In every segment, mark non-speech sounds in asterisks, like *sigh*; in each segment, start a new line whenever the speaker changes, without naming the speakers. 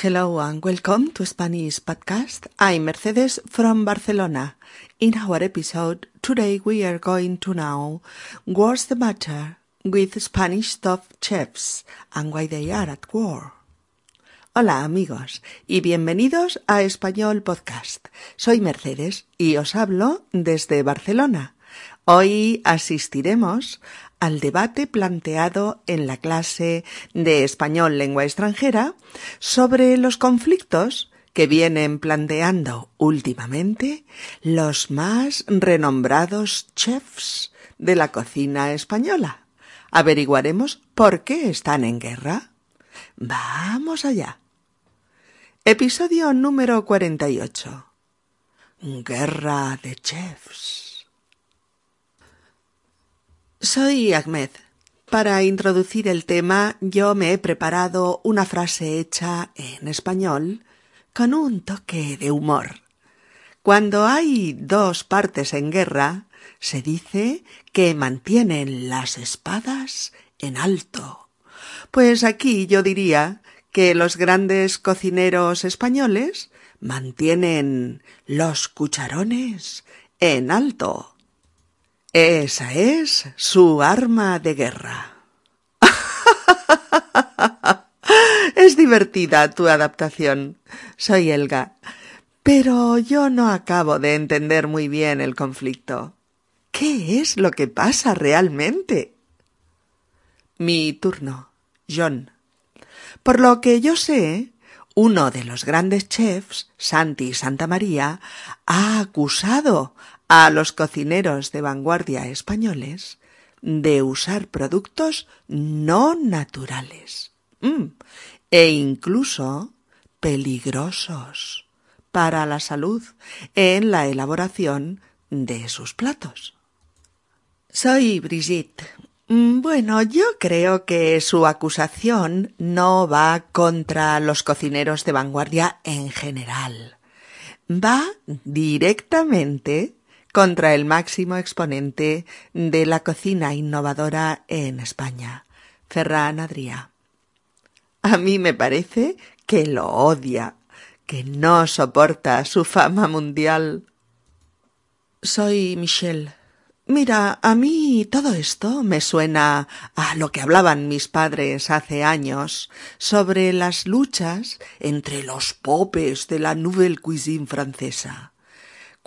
Hello and welcome to Spanish Podcast. I'm Mercedes from Barcelona. In our episode, today we are going to know what's the matter with Spanish top chefs and why they are at war. Hola amigos y bienvenidos a Español Podcast. Soy Mercedes y os hablo desde Barcelona. Hoy asistiremos al debate planteado en la clase de español lengua extranjera sobre los conflictos que vienen planteando últimamente los más renombrados chefs de la cocina española. Averiguaremos por qué están en guerra. Vamos allá. Episodio número 48. Guerra de chefs. Soy Ahmed. Para introducir el tema yo me he preparado una frase hecha en español con un toque de humor. Cuando hay dos partes en guerra, se dice que mantienen las espadas en alto. Pues aquí yo diría que los grandes cocineros españoles mantienen los cucharones en alto. Esa es su arma de guerra. *laughs* es divertida tu adaptación. Soy Elga. Pero yo no acabo de entender muy bien el conflicto. ¿Qué es lo que pasa realmente? Mi turno. John. Por lo que yo sé, uno de los grandes chefs, Santi Santa María, ha acusado a los cocineros de vanguardia españoles de usar productos no naturales mm, e incluso peligrosos para la salud en la elaboración de sus platos. Soy Brigitte. Mm, bueno, yo creo que su acusación no va contra los cocineros de vanguardia en general. Va directamente contra el máximo exponente de la cocina innovadora en España, Ferran Adrià. A mí me parece que lo odia, que no soporta su fama mundial. Soy Michelle. Mira, a mí todo esto me suena a lo que hablaban mis padres hace años sobre las luchas entre los popes de la nouvelle cuisine francesa.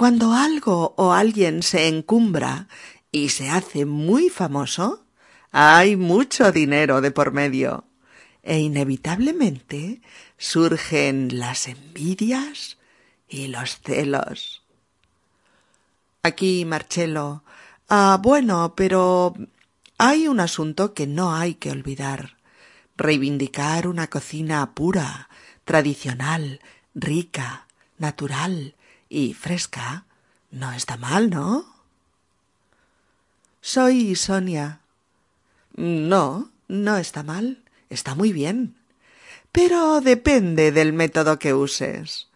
Cuando algo o alguien se encumbra y se hace muy famoso, hay mucho dinero de por medio e inevitablemente surgen las envidias y los celos. Aquí, Marcelo. Ah, bueno, pero hay un asunto que no hay que olvidar. Reivindicar una cocina pura, tradicional, rica, natural, y fresca, no está mal, ¿no? Soy Sonia. No, no está mal, está muy bien. Pero depende del método que uses.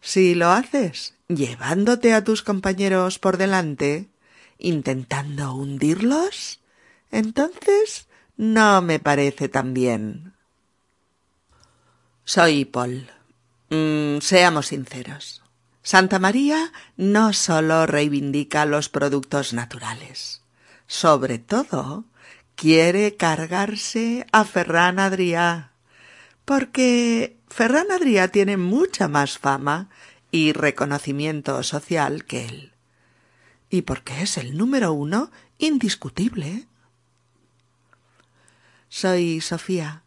Si lo haces llevándote a tus compañeros por delante, intentando hundirlos, entonces no me parece tan bien. Soy Paul. Mm, seamos sinceros. Santa María no sólo reivindica los productos naturales, sobre todo quiere cargarse a Ferran Adrià, porque Ferran Adrià tiene mucha más fama y reconocimiento social que él, y porque es el número uno indiscutible. Soy Sofía.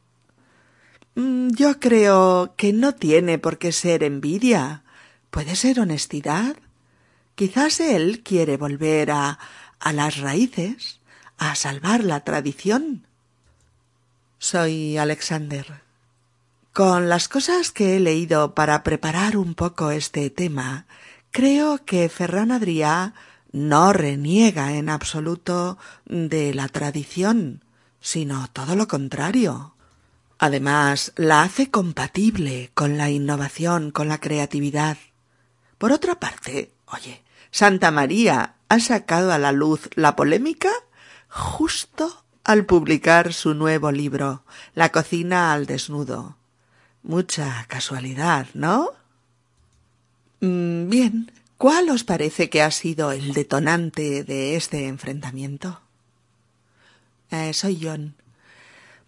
Mm, yo creo que no tiene por qué ser envidia, Puede ser honestidad. Quizás él quiere volver a, a las raíces, a salvar la tradición. Soy Alexander. Con las cosas que he leído para preparar un poco este tema, creo que Ferran Adrià no reniega en absoluto de la tradición, sino todo lo contrario. Además, la hace compatible con la innovación, con la creatividad. Por otra parte, oye, Santa María ha sacado a la luz la polémica justo al publicar su nuevo libro, La cocina al desnudo. Mucha casualidad, ¿no? Mm, bien, ¿cuál os parece que ha sido el detonante de este enfrentamiento? Eh, soy John.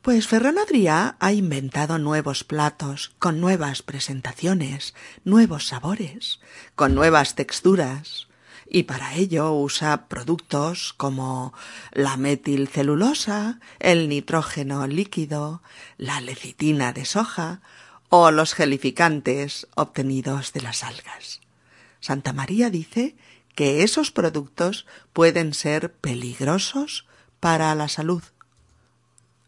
Pues Ferran Adrià ha inventado nuevos platos, con nuevas presentaciones, nuevos sabores, con nuevas texturas, y para ello usa productos como la metilcelulosa, el nitrógeno líquido, la lecitina de soja o los gelificantes obtenidos de las algas. Santa María dice que esos productos pueden ser peligrosos para la salud.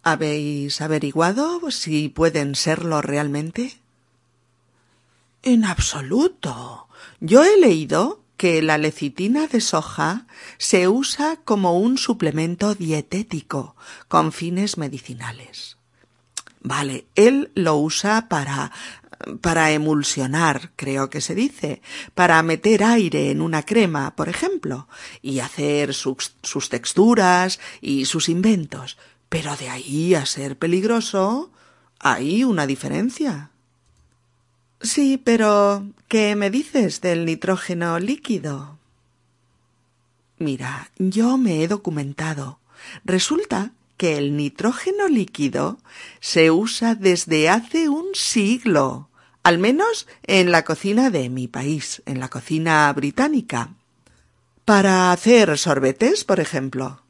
¿Habéis averiguado si pueden serlo realmente? En absoluto. Yo he leído que la lecitina de soja se usa como un suplemento dietético con fines medicinales. Vale, él lo usa para para emulsionar, creo que se dice, para meter aire en una crema, por ejemplo, y hacer sus, sus texturas y sus inventos. Pero de ahí a ser peligroso hay una diferencia. Sí, pero ¿qué me dices del nitrógeno líquido? Mira, yo me he documentado. Resulta que el nitrógeno líquido se usa desde hace un siglo, al menos en la cocina de mi país, en la cocina británica. Para hacer sorbetes, por ejemplo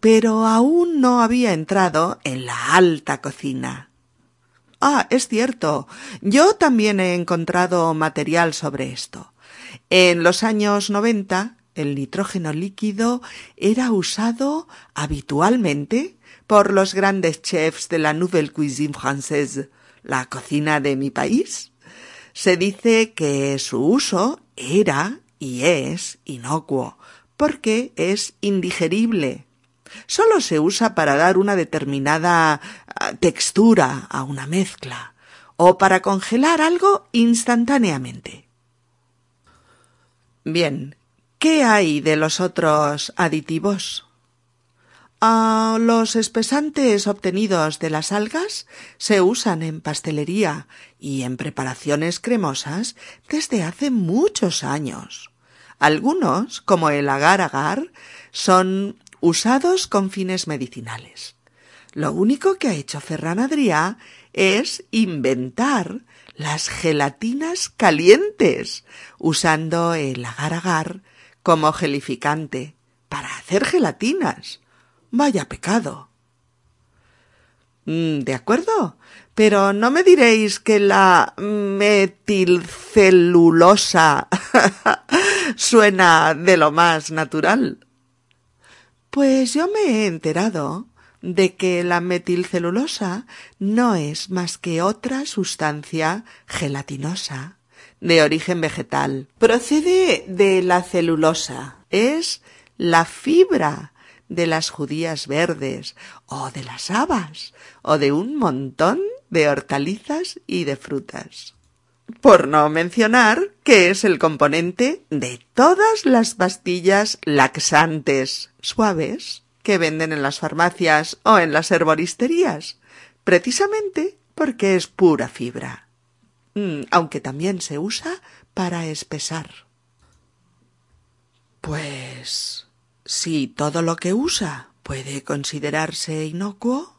pero aún no había entrado en la alta cocina. Ah, es cierto. Yo también he encontrado material sobre esto. En los años noventa el nitrógeno líquido era usado habitualmente por los grandes chefs de la Nouvelle Cuisine Française, la cocina de mi país. Se dice que su uso era y es inocuo, porque es indigerible Solo se usa para dar una determinada ah, textura a una mezcla o para congelar algo instantáneamente. Bien, ¿qué hay de los otros aditivos? Ah, los espesantes obtenidos de las algas se usan en pastelería y en preparaciones cremosas desde hace muchos años. Algunos, como el agar-agar, son usados con fines medicinales. Lo único que ha hecho Ferran Adrià es inventar las gelatinas calientes, usando el agar-agar como gelificante para hacer gelatinas. Vaya pecado. Mm, de acuerdo, pero no me diréis que la metilcelulosa *laughs* suena de lo más natural. Pues yo me he enterado de que la metilcelulosa no es más que otra sustancia gelatinosa de origen vegetal. Procede de la celulosa. Es la fibra de las judías verdes o de las habas o de un montón de hortalizas y de frutas. Por no mencionar que es el componente de todas las pastillas laxantes suaves que venden en las farmacias o en las herboristerías, precisamente porque es pura fibra, mm, aunque también se usa para espesar. Pues si todo lo que usa puede considerarse inocuo,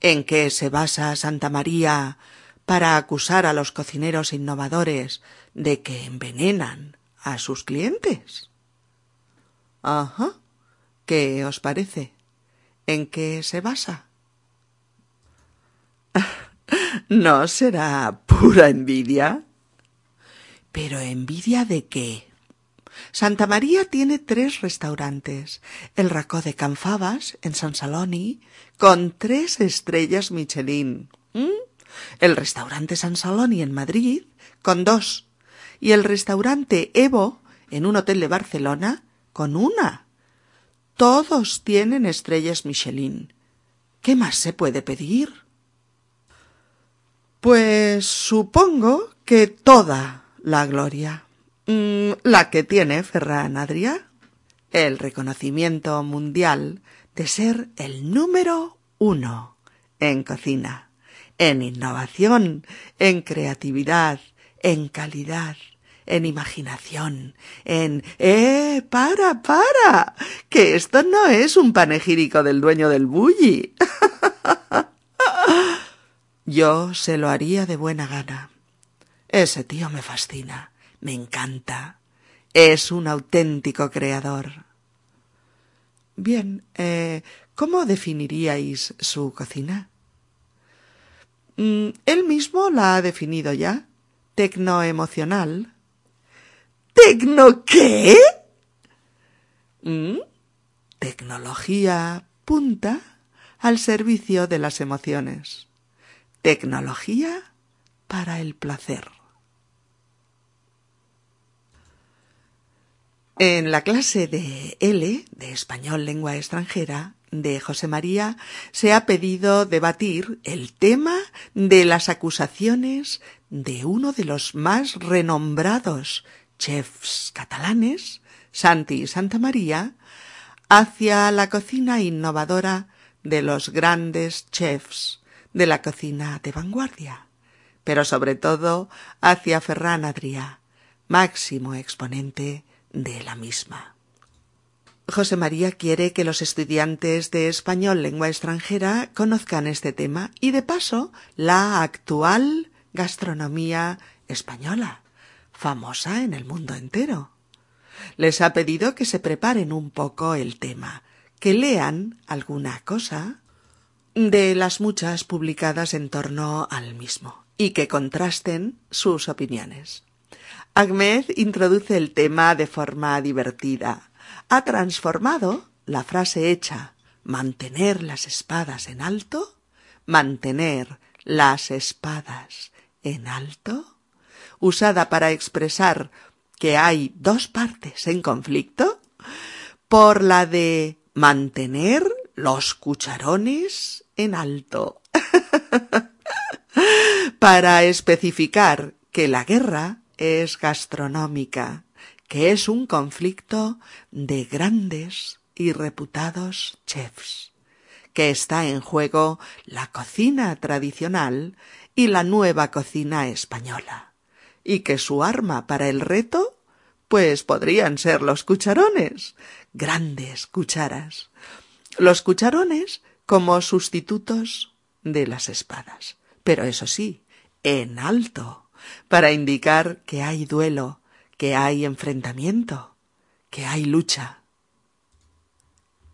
¿en qué se basa Santa María para acusar a los cocineros innovadores de que envenenan a sus clientes. Ajá. ¿Qué os parece? ¿En qué se basa? *laughs* ¿No será pura envidia? ¿Pero envidia de qué? Santa María tiene tres restaurantes. El Racó de Canfabas, en San Saloni, con tres estrellas Michelin. ¿Mm? El restaurante San Saloni en Madrid, con dos, y el restaurante Evo, en un hotel de Barcelona, con una. Todos tienen estrellas Michelin. ¿Qué más se puede pedir? Pues supongo que toda la gloria. Mm, la que tiene Ferran Adrià. El reconocimiento mundial de ser el número uno en cocina en innovación, en creatividad, en calidad, en imaginación, en ¡Eh! ¡Para, para! Que esto no es un panegírico del dueño del bulli. *laughs* Yo se lo haría de buena gana. Ese tío me fascina, me encanta. Es un auténtico creador. Bien, eh, ¿cómo definiríais su cocina? Mm, él mismo la ha definido ya. Tecnoemocional. ¿Tecno qué? Mm, tecnología punta al servicio de las emociones. Tecnología para el placer. En la clase de L, de Español Lengua Extranjera, de José María, se ha pedido debatir el tema de las acusaciones de uno de los más renombrados chefs catalanes, Santi Santa María, hacia la cocina innovadora de los grandes chefs de la cocina de vanguardia, pero sobre todo hacia Ferran Adrià, máximo exponente de la misma. José María quiere que los estudiantes de español lengua extranjera conozcan este tema y de paso la actual gastronomía española, famosa en el mundo entero. Les ha pedido que se preparen un poco el tema, que lean alguna cosa de las muchas publicadas en torno al mismo y que contrasten sus opiniones. Ahmed introduce el tema de forma divertida. Ha transformado la frase hecha mantener las espadas en alto, mantener las espadas en alto, usada para expresar que hay dos partes en conflicto, por la de mantener los cucharones en alto. *laughs* para especificar que la guerra es gastronómica, que es un conflicto de grandes y reputados chefs, que está en juego la cocina tradicional y la nueva cocina española, y que su arma para el reto pues podrían ser los cucharones, grandes cucharas. Los cucharones como sustitutos de las espadas, pero eso sí, en alto para indicar que hay duelo, que hay enfrentamiento, que hay lucha.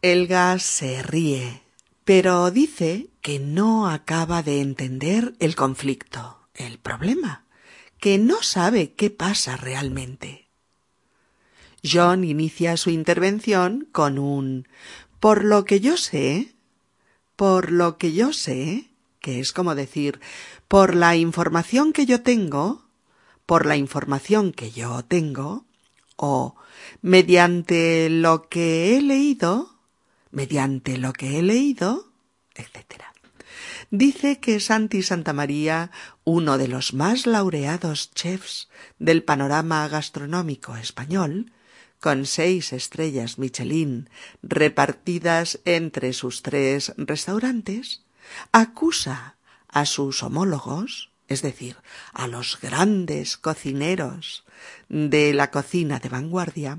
Elga se ríe, pero dice que no acaba de entender el conflicto, el problema, que no sabe qué pasa realmente. John inicia su intervención con un por lo que yo sé, por lo que yo sé, que es como decir por la información que yo tengo, por la información que yo tengo, o mediante lo que he leído, mediante lo que he leído, etc. Dice que Santi Santa María, uno de los más laureados chefs del panorama gastronómico español, con seis estrellas Michelin repartidas entre sus tres restaurantes, acusa a sus homólogos, es decir, a los grandes cocineros de la cocina de vanguardia,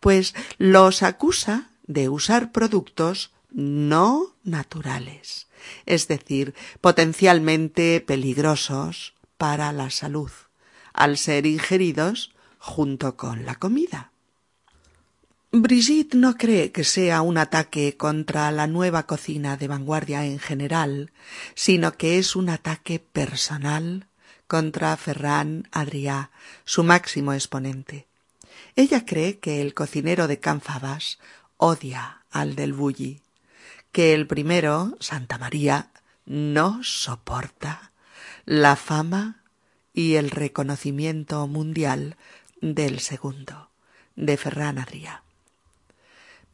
pues los acusa de usar productos no naturales, es decir, potencialmente peligrosos para la salud, al ser ingeridos junto con la comida. Brigitte no cree que sea un ataque contra la nueva cocina de vanguardia en general, sino que es un ataque personal contra Ferran Adrià, su máximo exponente. Ella cree que el cocinero de Canfabas odia al del Bulli, que el primero, Santa María, no soporta la fama y el reconocimiento mundial del segundo, de Ferran Adrià.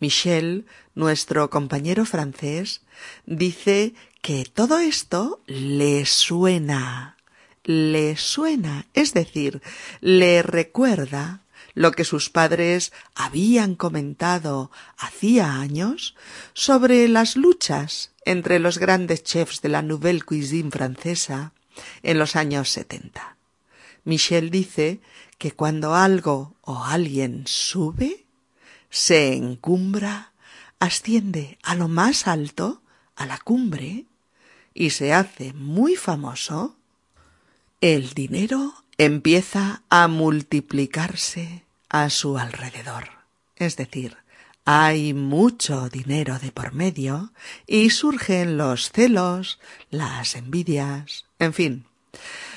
Michel, nuestro compañero francés, dice que todo esto le suena, le suena, es decir, le recuerda lo que sus padres habían comentado hacía años sobre las luchas entre los grandes chefs de la Nouvelle Cuisine francesa en los años setenta. Michel dice que cuando algo o alguien sube, se encumbra, asciende a lo más alto, a la cumbre, y se hace muy famoso, el dinero empieza a multiplicarse a su alrededor. Es decir, hay mucho dinero de por medio y surgen los celos, las envidias, en fin,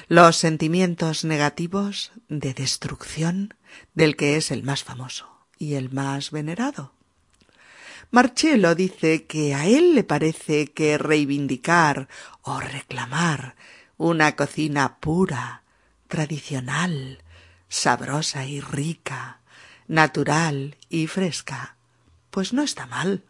los sentimientos negativos de destrucción del que es el más famoso y el más venerado. Marcello dice que a él le parece que reivindicar o reclamar una cocina pura, tradicional, sabrosa y rica, natural y fresca, pues no está mal.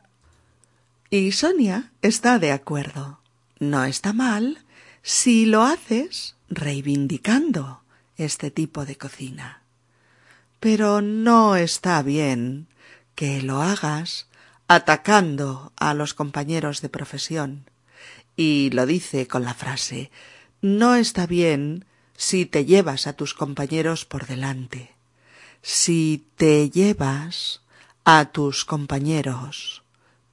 Y Sonia está de acuerdo. No está mal si lo haces reivindicando este tipo de cocina. Pero no está bien que lo hagas atacando a los compañeros de profesión. Y lo dice con la frase no está bien si te llevas a tus compañeros por delante, si te llevas a tus compañeros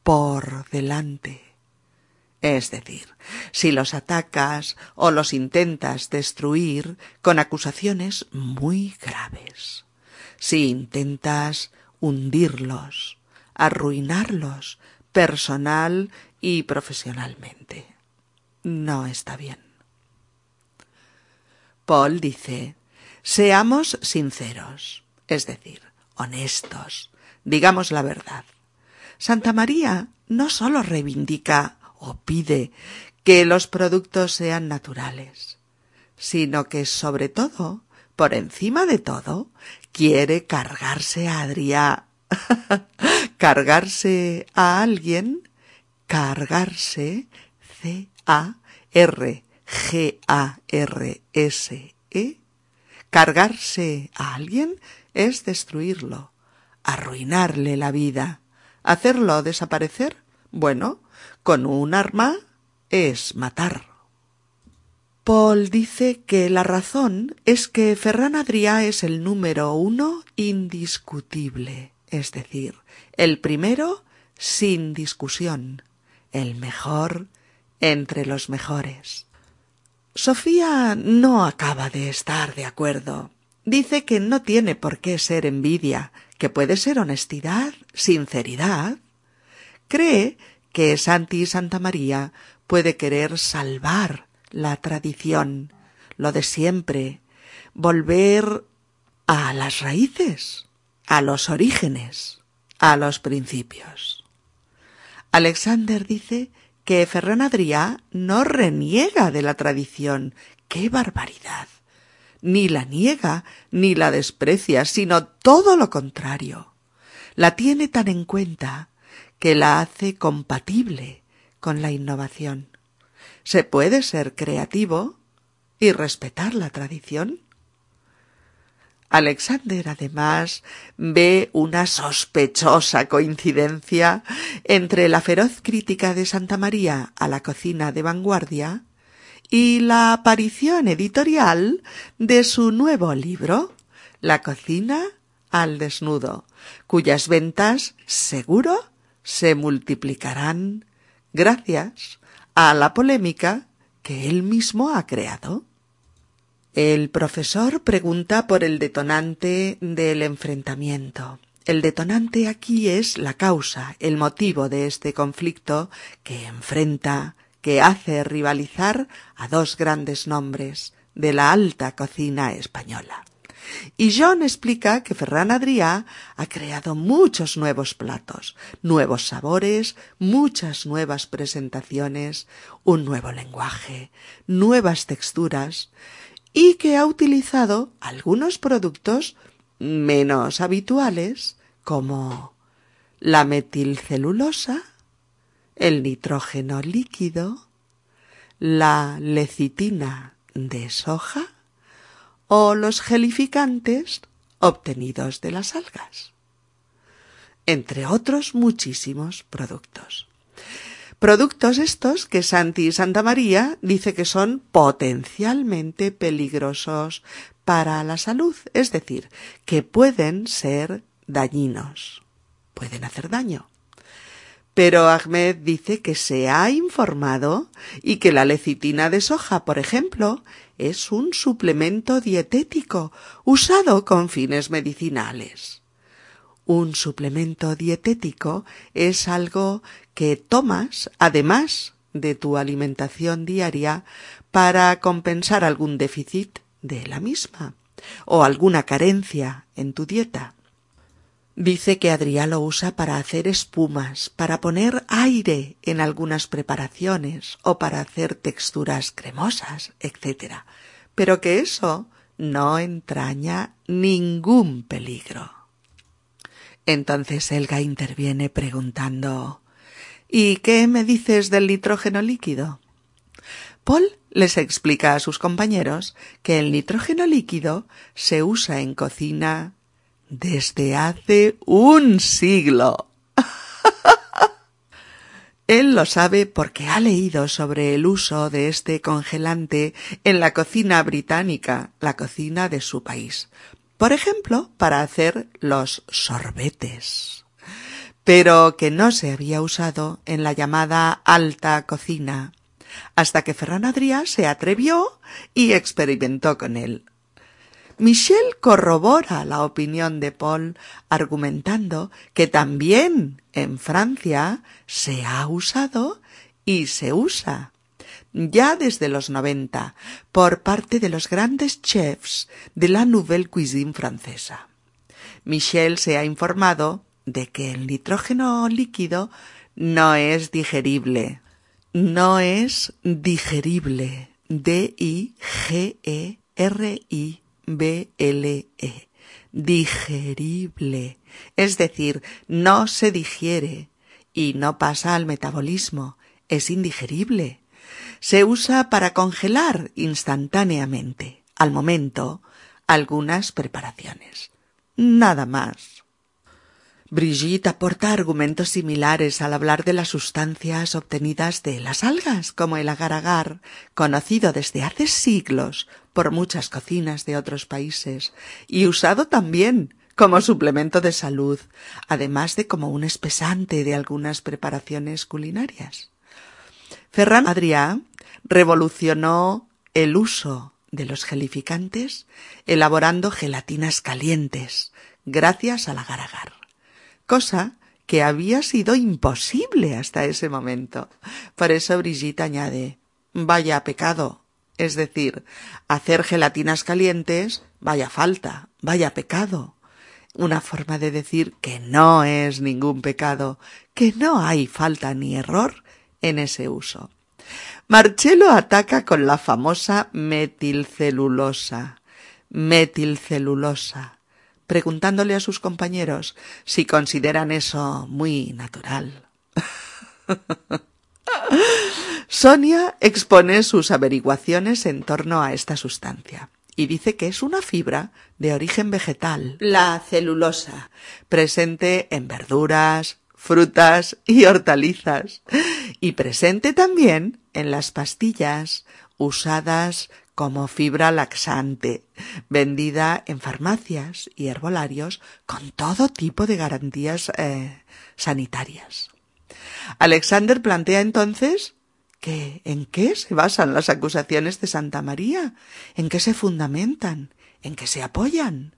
por delante. Es decir, si los atacas o los intentas destruir con acusaciones muy graves, si intentas hundirlos, arruinarlos personal y profesionalmente. No está bien. Paul dice, seamos sinceros, es decir, honestos, digamos la verdad. Santa María no sólo reivindica o pide que los productos sean naturales, sino que sobre todo, por encima de todo, quiere cargarse a Adrià, *laughs* cargarse a alguien, cargarse, C-A-R, G-A-R-S-E, cargarse a alguien es destruirlo, arruinarle la vida, hacerlo desaparecer. Bueno, con un arma es matar. Paul dice que la razón es que Ferran Adrià es el número uno indiscutible, es decir, el primero sin discusión, el mejor entre los mejores. Sofía no acaba de estar de acuerdo. Dice que no tiene por qué ser envidia, que puede ser honestidad, sinceridad. Cree que Santi Santa María puede querer salvar la tradición, lo de siempre, volver a las raíces, a los orígenes, a los principios. Alexander dice que Ferran Adrià no reniega de la tradición. ¡Qué barbaridad! Ni la niega ni la desprecia, sino todo lo contrario. La tiene tan en cuenta que la hace compatible con la innovación. ¿Se puede ser creativo y respetar la tradición? Alexander además ve una sospechosa coincidencia entre la feroz crítica de Santa María a la cocina de vanguardia y la aparición editorial de su nuevo libro, La cocina al desnudo, cuyas ventas seguro se multiplicarán gracias a la polémica que él mismo ha creado. El profesor pregunta por el detonante del enfrentamiento. El detonante aquí es la causa, el motivo de este conflicto que enfrenta, que hace rivalizar a dos grandes nombres de la alta cocina española. Y John explica que Ferran Adrià ha creado muchos nuevos platos, nuevos sabores, muchas nuevas presentaciones, un nuevo lenguaje, nuevas texturas, y que ha utilizado algunos productos menos habituales como la metilcelulosa, el nitrógeno líquido, la lecitina de soja, o los gelificantes obtenidos de las algas, entre otros muchísimos productos. Productos estos que Santi Santa María dice que son potencialmente peligrosos para la salud, es decir, que pueden ser dañinos, pueden hacer daño. Pero Ahmed dice que se ha informado y que la lecitina de soja, por ejemplo, es un suplemento dietético usado con fines medicinales. Un suplemento dietético es algo que tomas además de tu alimentación diaria para compensar algún déficit de la misma o alguna carencia en tu dieta. Dice que Adrià lo usa para hacer espumas, para poner aire en algunas preparaciones o para hacer texturas cremosas, etc. Pero que eso no entraña ningún peligro. Entonces Elga interviene preguntando ¿Y qué me dices del nitrógeno líquido? Paul les explica a sus compañeros que el nitrógeno líquido se usa en cocina desde hace un siglo. *laughs* Él lo sabe porque ha leído sobre el uso de este congelante en la cocina británica, la cocina de su país. Por ejemplo, para hacer los sorbetes. Pero que no se había usado en la llamada alta cocina, hasta que Ferran Adrià se atrevió y experimentó con él. Michel corrobora la opinión de Paul argumentando que también en Francia se ha usado y se usa ya desde los noventa por parte de los grandes chefs de la Nouvelle Cuisine francesa. Michel se ha informado de que el nitrógeno líquido no es digerible. No es digerible. D-I-G-E-R-I B-L-E. Digerible. Es decir, no se digiere y no pasa al metabolismo. Es indigerible. Se usa para congelar instantáneamente, al momento, algunas preparaciones. Nada más. Brigitte aporta argumentos similares al hablar de las sustancias obtenidas de las algas, como el agar-agar, conocido desde hace siglos por muchas cocinas de otros países y usado también como suplemento de salud, además de como un espesante de algunas preparaciones culinarias. Ferran Adrià revolucionó el uso de los gelificantes elaborando gelatinas calientes gracias al agar-agar cosa que había sido imposible hasta ese momento. Por eso Brigitte añade vaya pecado, es decir, hacer gelatinas calientes, vaya falta, vaya pecado. Una forma de decir que no es ningún pecado, que no hay falta ni error en ese uso. Marcello ataca con la famosa metilcelulosa. Metilcelulosa preguntándole a sus compañeros si consideran eso muy natural. *laughs* Sonia expone sus averiguaciones en torno a esta sustancia y dice que es una fibra de origen vegetal, la celulosa, presente en verduras, frutas y hortalizas, y presente también en las pastillas usadas como fibra laxante, vendida en farmacias y herbolarios con todo tipo de garantías eh, sanitarias. Alexander plantea entonces que en qué se basan las acusaciones de Santa María, en qué se fundamentan, en qué se apoyan.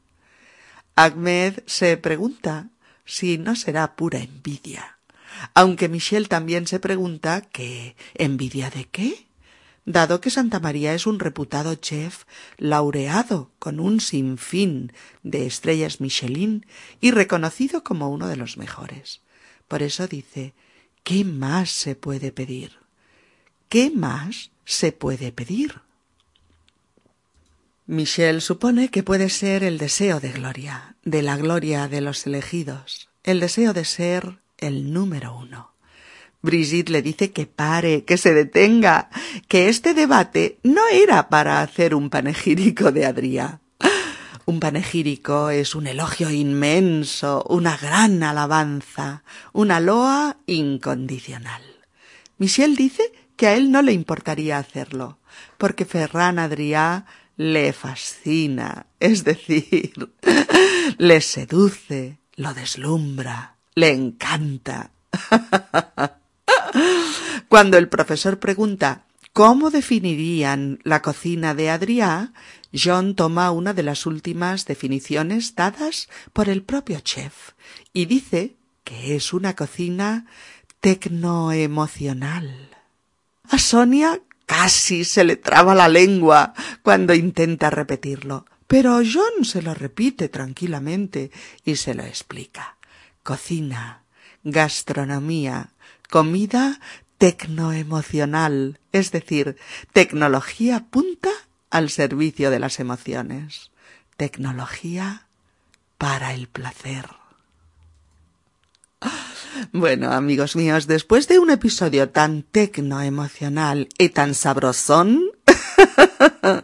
Ahmed se pregunta si no será pura envidia, aunque Michel también se pregunta que envidia de qué dado que Santa María es un reputado chef laureado con un sinfín de estrellas Michelin y reconocido como uno de los mejores. Por eso dice, ¿qué más se puede pedir? ¿Qué más se puede pedir? Michel supone que puede ser el deseo de gloria, de la gloria de los elegidos, el deseo de ser el número uno. Brigitte le dice que pare, que se detenga, que este debate no era para hacer un panegírico de Adrià. Un panegírico es un elogio inmenso, una gran alabanza, una loa incondicional. Michel dice que a él no le importaría hacerlo, porque Ferran Adrià le fascina, es decir, *laughs* le seduce, lo deslumbra, le encanta. *laughs* Cuando el profesor pregunta cómo definirían la cocina de Adrià, John toma una de las últimas definiciones dadas por el propio chef y dice que es una cocina tecnoemocional. A Sonia casi se le traba la lengua cuando intenta repetirlo, pero John se lo repite tranquilamente y se lo explica. Cocina, gastronomía, comida tecnoemocional, es decir, tecnología punta al servicio de las emociones, tecnología para el placer. Bueno, amigos míos, después de un episodio tan tecnoemocional y tan sabrosón, *laughs*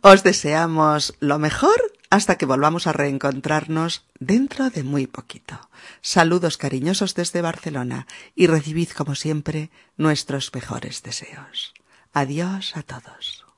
os deseamos lo mejor hasta que volvamos a reencontrarnos dentro de muy poquito. Saludos cariñosos desde Barcelona y recibid como siempre nuestros mejores deseos. Adiós a todos.